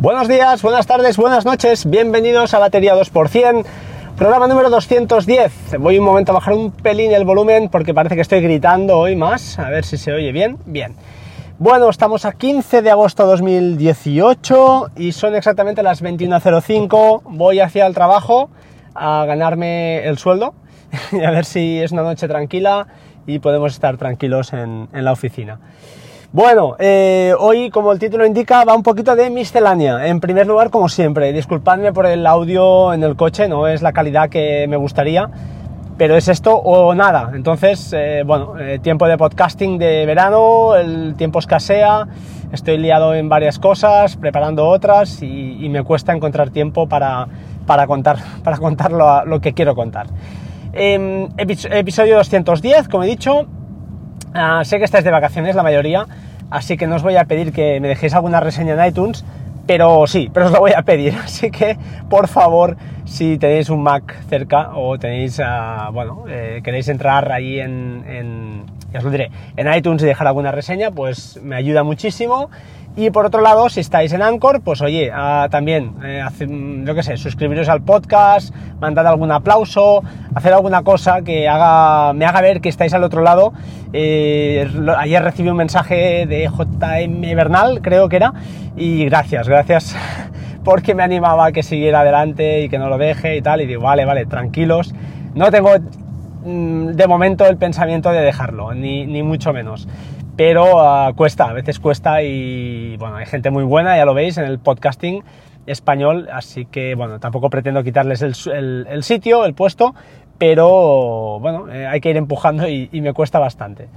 Buenos días, buenas tardes, buenas noches, bienvenidos a Batería 2%, programa número 210. Voy un momento a bajar un pelín el volumen porque parece que estoy gritando hoy más, a ver si se oye bien. Bien. Bueno, estamos a 15 de agosto de 2018 y son exactamente las 21.05. Voy hacia el trabajo a ganarme el sueldo y a ver si es una noche tranquila y podemos estar tranquilos en, en la oficina. Bueno, eh, hoy, como el título indica, va un poquito de miscelánea. En primer lugar, como siempre, disculpadme por el audio en el coche, no es la calidad que me gustaría, pero es esto o nada. Entonces, eh, bueno, eh, tiempo de podcasting de verano, el tiempo escasea, estoy liado en varias cosas, preparando otras y, me cuesta encontrar tiempo para, para contar, para contar lo, lo que quiero contar. Eh, episodio 210, como he dicho, Uh, sé que estáis de vacaciones la mayoría, así que no os voy a pedir que me dejéis alguna reseña en iTunes, pero sí, pero os lo voy a pedir. Así que, por favor, si tenéis un Mac cerca o tenéis, uh, bueno, eh, queréis entrar ahí en, ya os lo diré, en iTunes y dejar alguna reseña, pues me ayuda muchísimo. Y por otro lado, si estáis en Anchor, pues oye, uh, también, eh, hace, yo qué sé, suscribiros al podcast, mandad algún aplauso, hacer alguna cosa que haga, me haga ver que estáis al otro lado. Eh, ayer recibí un mensaje de JM Bernal, creo que era, y gracias, gracias porque me animaba a que siguiera adelante y que no lo deje y tal. Y digo, vale, vale, tranquilos. No tengo de momento el pensamiento de dejarlo, ni, ni mucho menos pero uh, cuesta, a veces cuesta y bueno, hay gente muy buena, ya lo veis, en el podcasting español, así que bueno, tampoco pretendo quitarles el, el, el sitio, el puesto, pero bueno, eh, hay que ir empujando y, me cuesta bastante.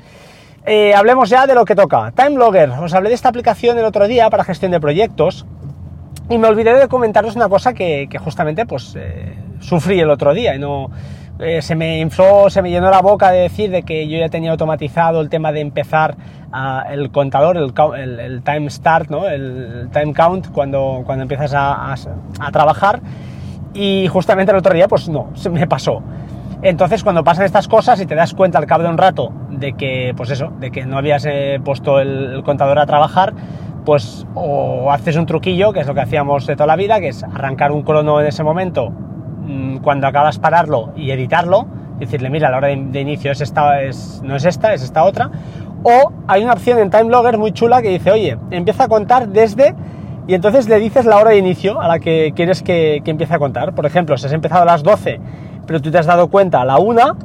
Eh, hablemos ya de lo que toca. TimeLogger, os hablé de esta aplicación el otro día para gestión de proyectos y me olvidé de comentaros una cosa que, que justamente pues eh, sufrí el otro día y no eh, se me infló, se me llenó la boca de decir de que yo ya tenía automatizado el tema de empezar el contador, el, time start, ¿no? el time count cuando, cuando empiezas a, a, trabajar y justamente el otro día pues no, se me pasó. Entonces cuando pasan estas cosas y te das cuenta al cabo de un rato de que pues eso, de que no habías eh, puesto el, el contador a trabajar, pues o haces un truquillo, que es lo que hacíamos de toda la vida, que es arrancar un crono en ese momento cuando acabas pararlo y editarlo, decirle, mira, la hora de, inicio es esta, es, no es esta, es esta otra. O hay una opción en TimeLogger muy chula que dice, oye, empieza a contar desde... Y entonces le dices la hora de inicio a la que quieres que, que empiece a contar. Por ejemplo, si has empezado a las 12, pero tú te has dado cuenta a la 1,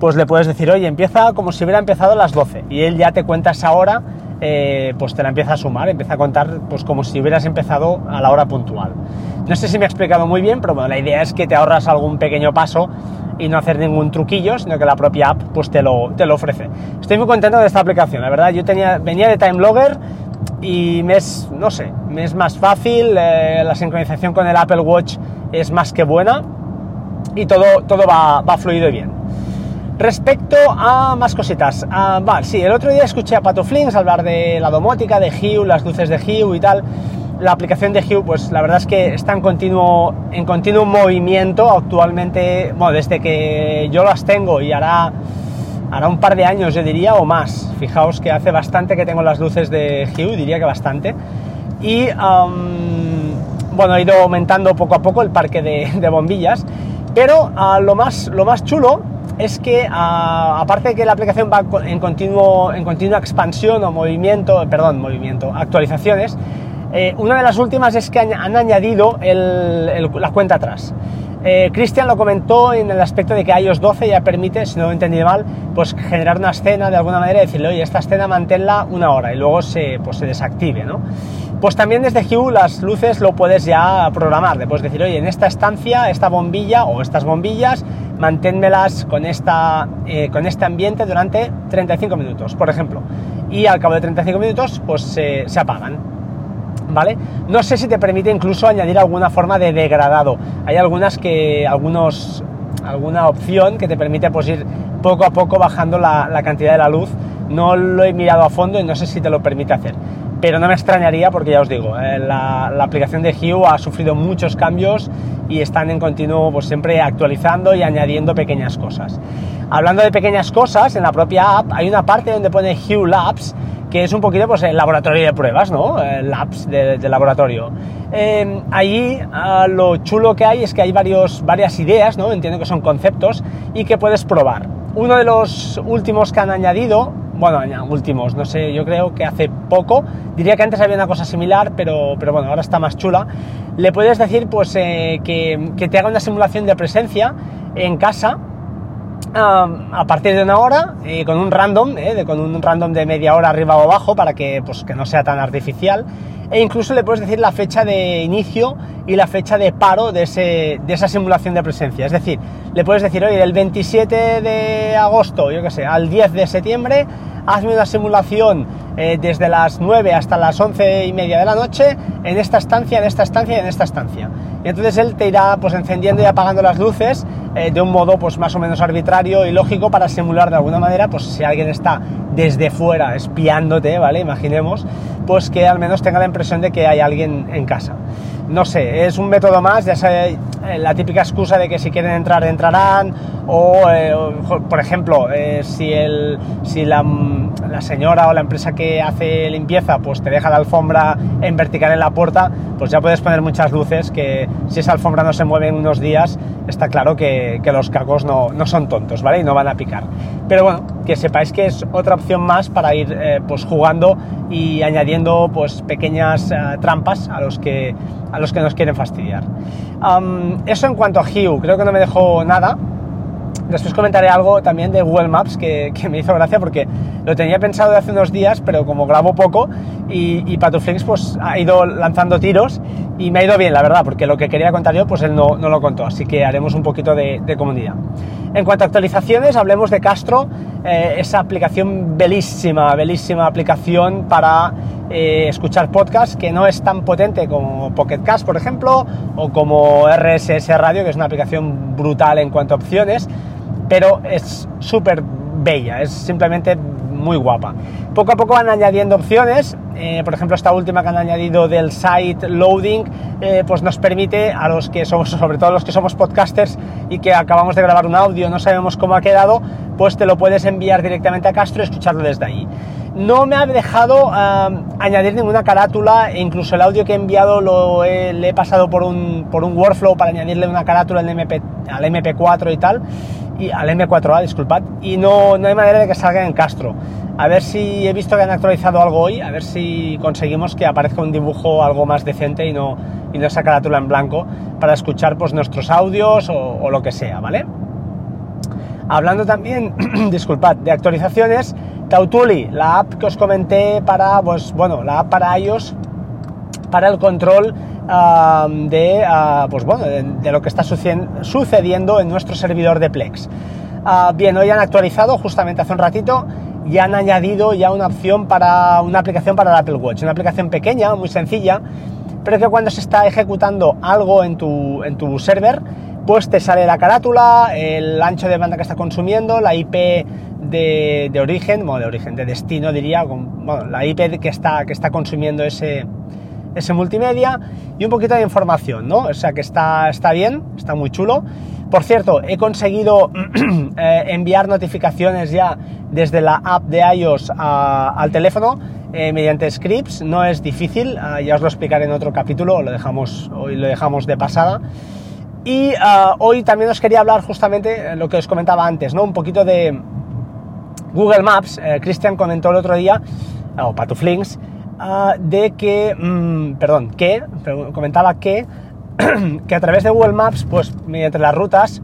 pues le puedes decir, oye, empieza como si hubiera empezado a las 12. Y él ya te cuenta esa hora, eh, pues te la empieza a sumar, empieza a contar pues como si hubieras empezado a la hora puntual. No sé si me he explicado muy bien, pero bueno, la idea es que te ahorras algún pequeño paso y no hacer ningún truquillo, sino que la propia app pues te lo, te lo ofrece. Estoy muy contento de esta aplicación, la verdad, yo venía de TimeLogger y me es, no sé, me es más fácil, eh, la sincronización con el Apple Watch es más que buena y todo, todo va fluido y bien. Respecto a más cositas, vale, sí, el otro día escuché a Pato Flings hablar de la domótica, de Hue, las luces de Hue y tal. La aplicación de Hue, pues la verdad es que está en continuo, en continuo movimiento actualmente, desde que yo las tengo y hará, hará un par de años, yo diría, o más. Fijaos que hace bastante que tengo las luces de Hue, diría que bastante. Y, bueno, he ido aumentando poco a poco el parque de, bombillas, pero uh, lo, más, lo más chulo es que a, aparte de que la aplicación va en, continuo, en continua expansión o movimiento, perdón, movimiento, actualizaciones, eh, una de las últimas es que han, añadido la cuenta atrás. Eh, Cristian lo comentó en el aspecto de que iOS 12 ya permite, si no lo he entendido mal, pues generar una escena de alguna manera y decirle, oye, esta escena manténla una hora y luego se, pues, se desactive, ¿no? Pues también desde Hue las luces lo puedes ya programar, le puedes decir, oye, en esta estancia, esta bombilla o estas bombillas, manténmelas con, esta, eh, con este ambiente durante 35 minutos, por ejemplo. Y al cabo de 35 minutos, pues se, apagan. ¿vale? No sé si te permite incluso añadir alguna forma de degradado. Hay algunas que, algunos, alguna opción que te permite pues ir poco a poco bajando la, la, cantidad de la luz. No lo he mirado a fondo y no sé si te lo permite hacer. Pero no me extrañaría porque ya os digo, eh, la, aplicación de Hue ha sufrido muchos cambios y están en continuo pues siempre actualizando y añadiendo pequeñas cosas. Hablando de pequeñas cosas, en la propia app hay una parte donde pone Hue Labs que es un poquito pues el laboratorio de pruebas, ¿no? El labs de, laboratorio. Eh, allí ah, lo chulo que hay es que hay varios, varias ideas, ¿no? Entiendo que son conceptos y que puedes probar. Uno de los últimos que han añadido, bueno, últimos, no sé, yo creo que hace poco, diría que antes había una cosa similar, pero, pero bueno, ahora está más chula. Le puedes decir pues eh, que, que te haga una simulación de presencia en casa a partir de una hora eh, con un random, eh, con un random de media hora arriba o abajo para que, pues, que no sea tan artificial. E incluso le puedes decir la fecha de inicio y la fecha de paro de, ese, de esa simulación de presencia. Es decir, le puedes decir, oye, del 27 de agosto, yo que sé, al 10 de septiembre, hazme una simulación eh, desde las 9 hasta las 11 y media de la noche en esta estancia, en esta estancia y en esta estancia. Y entonces él te irá pues encendiendo y apagando las luces eh, de un modo pues más o menos arbitrario y lógico para simular de alguna manera pues si alguien está desde fuera espiándote, ¿vale? Imaginemos, pues que al menos tenga la impresión de que hay alguien en casa. No sé, es un método más, ya sé, eh, la típica excusa de que si quieren entrar, entrarán, o, eh, por ejemplo, si, el, si la, la, señora o la empresa que hace limpieza pues te deja la alfombra en vertical en la puerta, pues ya puedes poner muchas luces que si esa alfombra no se mueve en unos días, está claro que, los cacos no, son tontos, ¿vale? Y no van a picar. Pero bueno, que sepáis que es otra opción más para ir eh, pues jugando y añadiendo pues pequeñas eh, trampas a los, que, los que nos quieren fastidiar. eso en cuanto a Hue, creo que no me dejó nada. Después comentaré algo también de Google Maps que, me hizo gracia porque lo tenía pensado hace unos días, pero como grabo poco y, y pues ha ido lanzando tiros y me ha ido bien, la verdad, porque lo que quería contar yo pues él no, no lo contó, así que haremos un poquito de, comunidad. En cuanto a actualizaciones, hablemos de Castro, eh, esa aplicación belísima, belísima aplicación para eh, escuchar podcasts que no es tan potente como Pocket Cast, por ejemplo, o como RSS Radio, que es una aplicación brutal en cuanto a opciones, pero es súper bella, es simplemente muy guapa. Poco a poco van añadiendo opciones, eh, por ejemplo esta última que han añadido del site loading, eh, pues nos permite a los que somos, sobre todo los que somos podcasters y que acabamos de grabar un audio, no sabemos cómo ha quedado, pues te lo puedes enviar directamente a Castro y escucharlo desde ahí. No me ha dejado añadir ninguna carátula, e incluso el audio que he enviado lo he, le he pasado por un, por un workflow para añadirle una carátula al, MP, al MP4 y tal y al M4A, disculpad, y no, no hay manera de que salga en Castro. A ver si he visto que han actualizado algo hoy, a ver si conseguimos que aparezca un dibujo algo más decente y no, y no esa carátula en blanco para escuchar pues, nuestros audios o, lo que sea, ¿vale? Hablando también, disculpad, de actualizaciones, Tautuli, la app que os comenté para, pues bueno, la app para iOS, para el control de, pues bueno, de, lo que está sucediendo en nuestro servidor de Plex. Ah, bien, hoy han actualizado justamente hace un ratito y han añadido ya una opción para una aplicación para el Apple Watch, una aplicación pequeña, muy sencilla, pero que cuando se está ejecutando algo en tu, en tu server, pues te sale la carátula, el ancho de banda que está consumiendo, la IP de, de origen, bueno, de origen, de destino diría, bueno, la IP que está, que está consumiendo ese, ese multimedia y un poquito de información, ¿no? O sea que está, está bien, está muy chulo. Por cierto, he conseguido eh, enviar notificaciones ya desde la app de iOS al teléfono eh, mediante scripts. No es difícil, ah, ya os lo explicaré en otro capítulo, lo dejamos, hoy lo dejamos de pasada. Y ah, hoy también os quería hablar justamente lo que os comentaba antes, ¿no? Un poquito de Google Maps. Eh, Cristian comentó el otro día, o Patuflinks, Ah, de que, mm, perdón, que, comentaba que, que a través de Google Maps, pues mediante las rutas,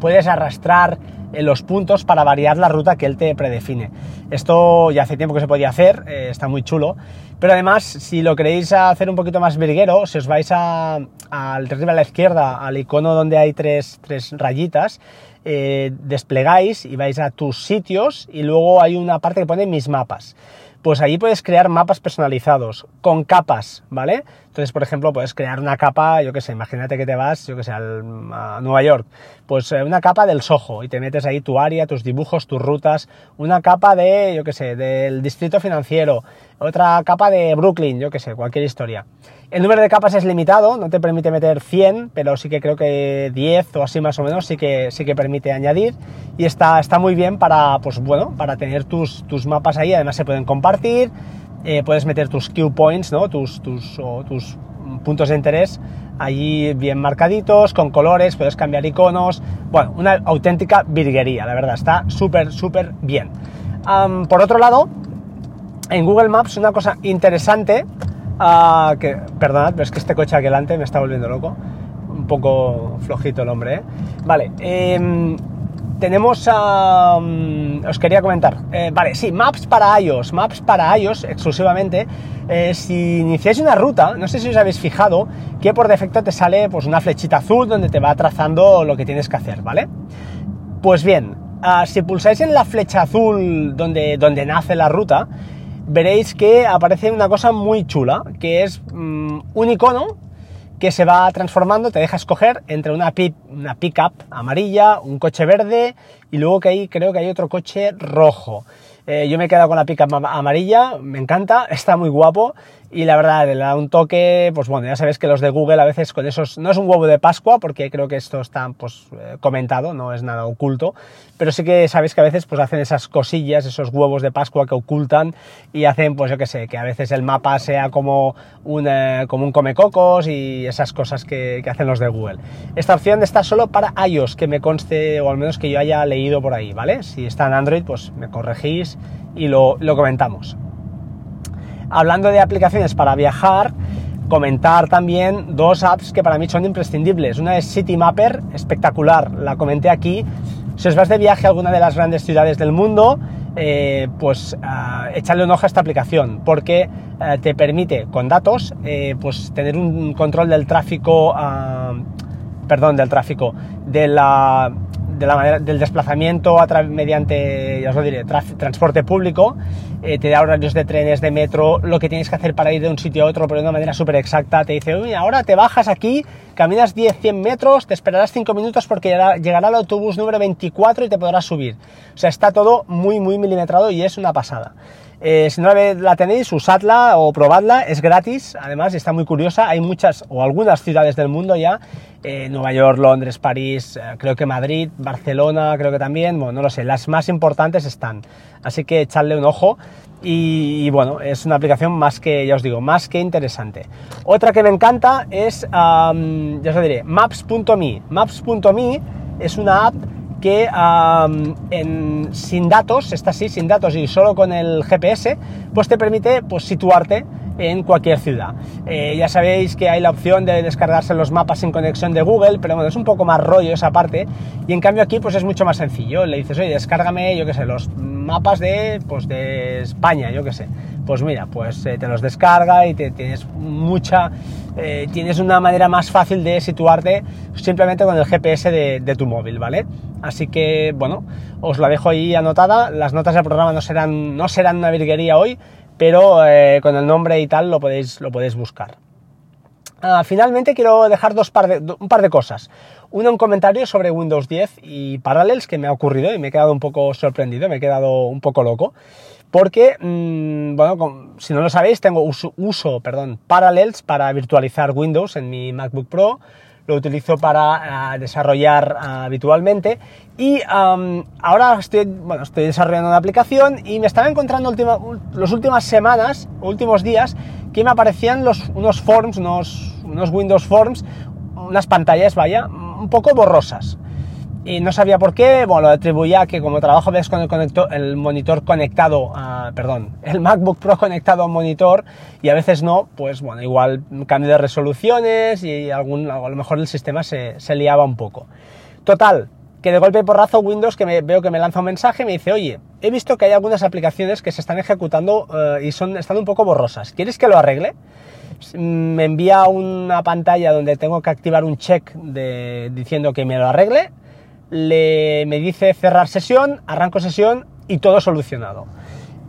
puedes arrastrar en los puntos para variar la ruta que él te predefine. Esto ya hace tiempo que se podía hacer, eh, está muy chulo, pero además si lo queréis hacer un poquito más virguero, si os vais al arriba a la izquierda, al icono donde hay tres, tres rayitas, eh, desplegáis y vais a tus sitios y luego hay una parte que pone mis mapas pues allí puedes crear mapas personalizados con capas, ¿vale? Entonces, por ejemplo, puedes crear una capa, yo qué sé, imagínate que te vas, yo qué sé, a Nueva York, pues eh, una capa del Soho y te metes ahí tu área, tus dibujos, tus rutas, una capa de, yo qué sé, del distrito financiero otra capa de Brooklyn, yo que sé, cualquier historia. El número de capas es limitado, no te permite meter 100, pero sí que creo que 10 o así más o menos sí que, sí que permite añadir y está, está muy bien para, pues bueno, para tener tus, tus mapas ahí, además se pueden compartir, eh, puedes meter tus Q points, ¿no? tus, tus, tus puntos de interés allí bien marcaditos, con colores, puedes cambiar iconos, bueno, una auténtica virguería, la verdad, está súper, súper bien. por otro lado, en Google Maps una cosa interesante, uh, que, perdonad, pero es que este coche aquí delante me está volviendo loco, un poco flojito el hombre, ¿eh? Vale, eh, tenemos a... os quería comentar. Eh, vale, sí, Maps para iOS. Maps para iOS exclusivamente. Eh, si iniciáis una ruta, no sé si os habéis fijado que por defecto te sale pues, una flechita azul donde te va trazando lo que tienes que hacer, ¿vale? Pues bien, ah, si pulsáis en la flecha azul donde, donde nace la ruta, veréis que aparece una cosa muy chula, que es mm, un icono que se va transformando, te deja escoger entre una, pick, una amarilla, un coche verde y luego que ahí creo que hay otro coche rojo. Eh, yo me he quedado con la pickup amarilla, me encanta, está muy guapo y la verdad le da un toque, pues bueno, ya sabes que los de Google a veces con esos, no es un huevo de Pascua porque creo que esto está pues eh, comentado, no es nada oculto, pero sí que sabéis que a veces pues hacen esas cosillas, esos huevos de Pascua que ocultan y hacen pues yo que sé, que a veces el mapa sea como un, eh, como un comecocos y esas cosas que, que, hacen los de Google. Esta opción está solo para iOS, que me conste o al menos que yo haya leído por ahí, ¿vale? Si está en Android pues me corregís y lo, lo comentamos. Hablando de aplicaciones para viajar, comentar también dos apps que para mí son imprescindibles. Una es Citymapper, espectacular, la comenté aquí. Si os vas de viaje a alguna de las grandes ciudades del mundo, eh, pues uh, un ojo a esta aplicación porque uh, te permite con datos eh, pues tener un control del tráfico, uh, perdón, del tráfico, de la, de la manera, del desplazamiento a mediante, ya os lo diré, transporte público, eh, te da horarios de trenes, de metro, lo que tienes que hacer para ir de un sitio a otro, pero de una manera súper exacta. Te dice, Uy, ahora te bajas aquí, caminas 10-100 metros, te esperarás 5 minutos porque llegará, llegará el autobús número 24 y te podrás subir. O sea, está todo muy, muy milimetrado y es una pasada. Eh, si no la tenéis, usadla o probadla, es gratis, además está muy curiosa, hay muchas o algunas ciudades del mundo ya, eh, Nueva York, Londres, París, eh, creo que Madrid, Barcelona, creo que también, bueno, no lo sé, las más importantes están, así que echadle un ojo y, bueno, es una aplicación más que, ya os digo, más que interesante. Otra que me encanta es, ya os diré, Maps.me, Maps.me es una app que sin datos, está así, sin datos y solo con el GPS, pues te permite pues, situarte en cualquier ciudad. Eh, ya sabéis que hay la opción de descargarse los mapas sin conexión de Google, pero bueno, es un poco más rollo esa parte. Y en cambio aquí pues es mucho más sencillo. Le dices, oye, descárgame, yo qué sé, los mapas de, pues, de España, yo qué sé. Pues mira, pues eh, te los descarga y te, tienes mucha... Eh, tienes una manera más fácil de situarte simplemente con el GPS de, tu móvil, ¿vale? Así que, bueno, os la dejo ahí anotada. Las notas del programa no serán, no serán una virguería hoy, pero eh, con el nombre y tal lo podéis, lo podéis buscar. Uh, finalmente quiero dejar dos par de, un par de cosas. Uno, un comentario sobre Windows 10 y Parallels que me ha ocurrido y me he quedado un poco sorprendido, me he quedado un poco loco. Porque, mmm, bueno, si no lo sabéis, tengo uso, perdón, Parallels para virtualizar Windows en mi MacBook Pro. Lo utilizo para uh, desarrollar uh, habitualmente. Y ahora estoy, bueno, estoy desarrollando una aplicación y me estaba encontrando última, las últimas semanas, últimos días, que me aparecían los, unos forms, unos, unos Windows Forms, unas pantallas, vaya, un poco borrosas y no sabía por qué, bueno, lo atribuía a que como trabajo ves con el, conector, el monitor conectado, a, perdón, el MacBook Pro conectado a un monitor y a veces no, pues bueno, igual cambio de resoluciones y algún, a lo mejor el sistema se, se liaba un poco. Total, que de golpe y porrazo Windows que me, veo que me lanza un mensaje y me dice, oye, he visto que hay algunas aplicaciones que se están ejecutando uh, y son, están un poco borrosas, ¿quieres que lo arregle? Me envía una pantalla donde tengo que activar un check diciendo que me lo arregle le, me dice cerrar sesión, arranco sesión y todo solucionado.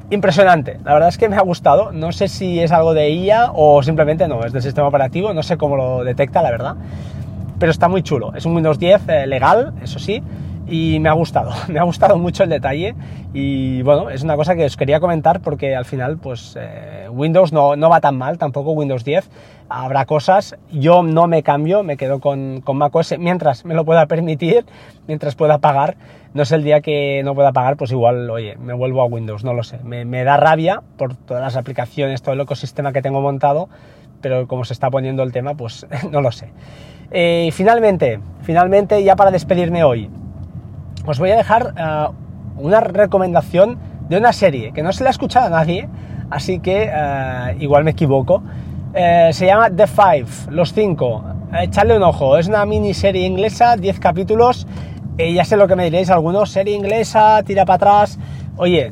Impresionante, la verdad es que me ha gustado, no sé si es algo de IA o simplemente no, es del sistema operativo, no sé cómo lo detecta la verdad, pero está muy chulo, es un Windows 10 eh, legal, eso sí, y me ha gustado, me ha gustado mucho el detalle y bueno, es una cosa que os quería comentar porque al final pues eh, Windows no, no, va tan mal, tampoco Windows 10, habrá cosas, yo no me cambio, me quedo con, con macOS mientras me lo pueda permitir, mientras pueda pagar, no es el día que no pueda pagar, pues igual, oye, me vuelvo a Windows, no lo sé, me, me da rabia por todas las aplicaciones, todo el ecosistema que tengo montado, pero como se está poniendo el tema, pues no lo sé. Eh, finalmente, finalmente, ya para despedirme hoy, os voy a dejar uh, una recomendación de una serie que no se la ha escuchado a nadie, así que uh, igual me equivoco. Uh, se llama The Five, Los Cinco. Echadle un ojo, es una miniserie inglesa, 10 capítulos. ya sé lo que me diréis algunos, serie inglesa, tira para atrás. Oye,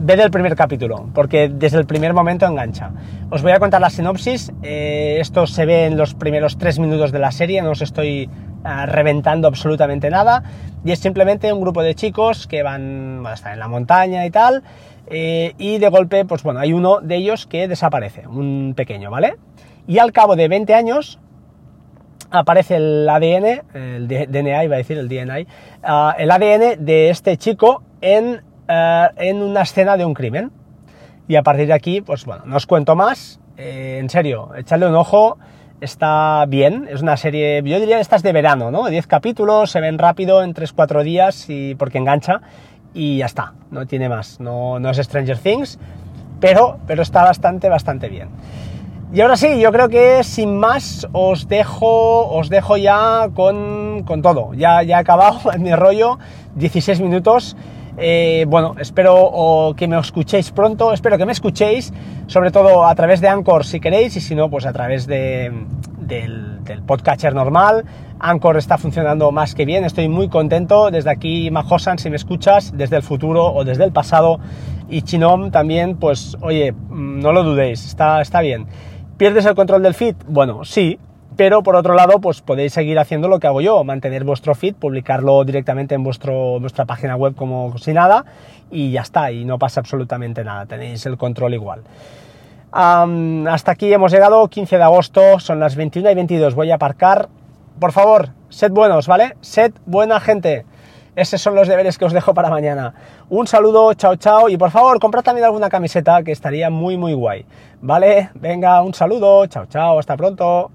ved el primer capítulo, porque desde el primer momento engancha. Os voy a contar la sinopsis. esto se ve en los primeros tres minutos de la serie, no os estoy reventando absolutamente nada y es simplemente un grupo de chicos que van a estar en la montaña y tal eh, y de golpe pues bueno hay uno de ellos que desaparece un pequeño vale y al cabo de 20 años aparece el ADN el DNA iba a decir el DNA ah, el ADN de este chico en, ah, en una escena de un crimen y a partir de aquí pues bueno no os cuento más eh, en serio echadle un ojo está bien, es una serie, yo diría estas de verano, ¿no? 10 capítulos, se ven rápido en 3-4 días y porque engancha y ya está, no tiene más, no, no es Stranger Things, pero, pero está bastante, bastante bien. Y ahora sí, yo creo que sin más os dejo, os dejo ya con, con todo. Ya, ya he acabado mi rollo, 16 minutos. Eh, bueno, espero que me escuchéis pronto, espero que me escuchéis, sobre todo a través de Anchor si queréis, y si no, pues a través de, del, podcatcher normal. Anchor está funcionando más que bien, estoy muy contento. Desde aquí, Majosan, si me escuchas, desde el futuro o desde el pasado, y Chinom también, pues oye, mm, no lo dudéis, está, está bien. ¿Pierdes el control del feed? Bueno, sí, pero por otro lado, pues podéis seguir haciendo lo que hago yo, mantener vuestro feed, publicarlo directamente en vuestro, vuestra página web como si nada y ya está, y no pasa absolutamente nada, tenéis el control igual. hasta aquí hemos llegado, 15 de agosto, son las 21 y 22, voy a aparcar. Por favor, sed buenos, ¿vale? Sed buena gente. Esos son los deberes que os dejo para mañana. Un saludo, chao, chao. Y por favor, comprad también alguna camiseta que estaría muy, muy guay. ¿Vale? Venga, un saludo, chao, chao, hasta pronto.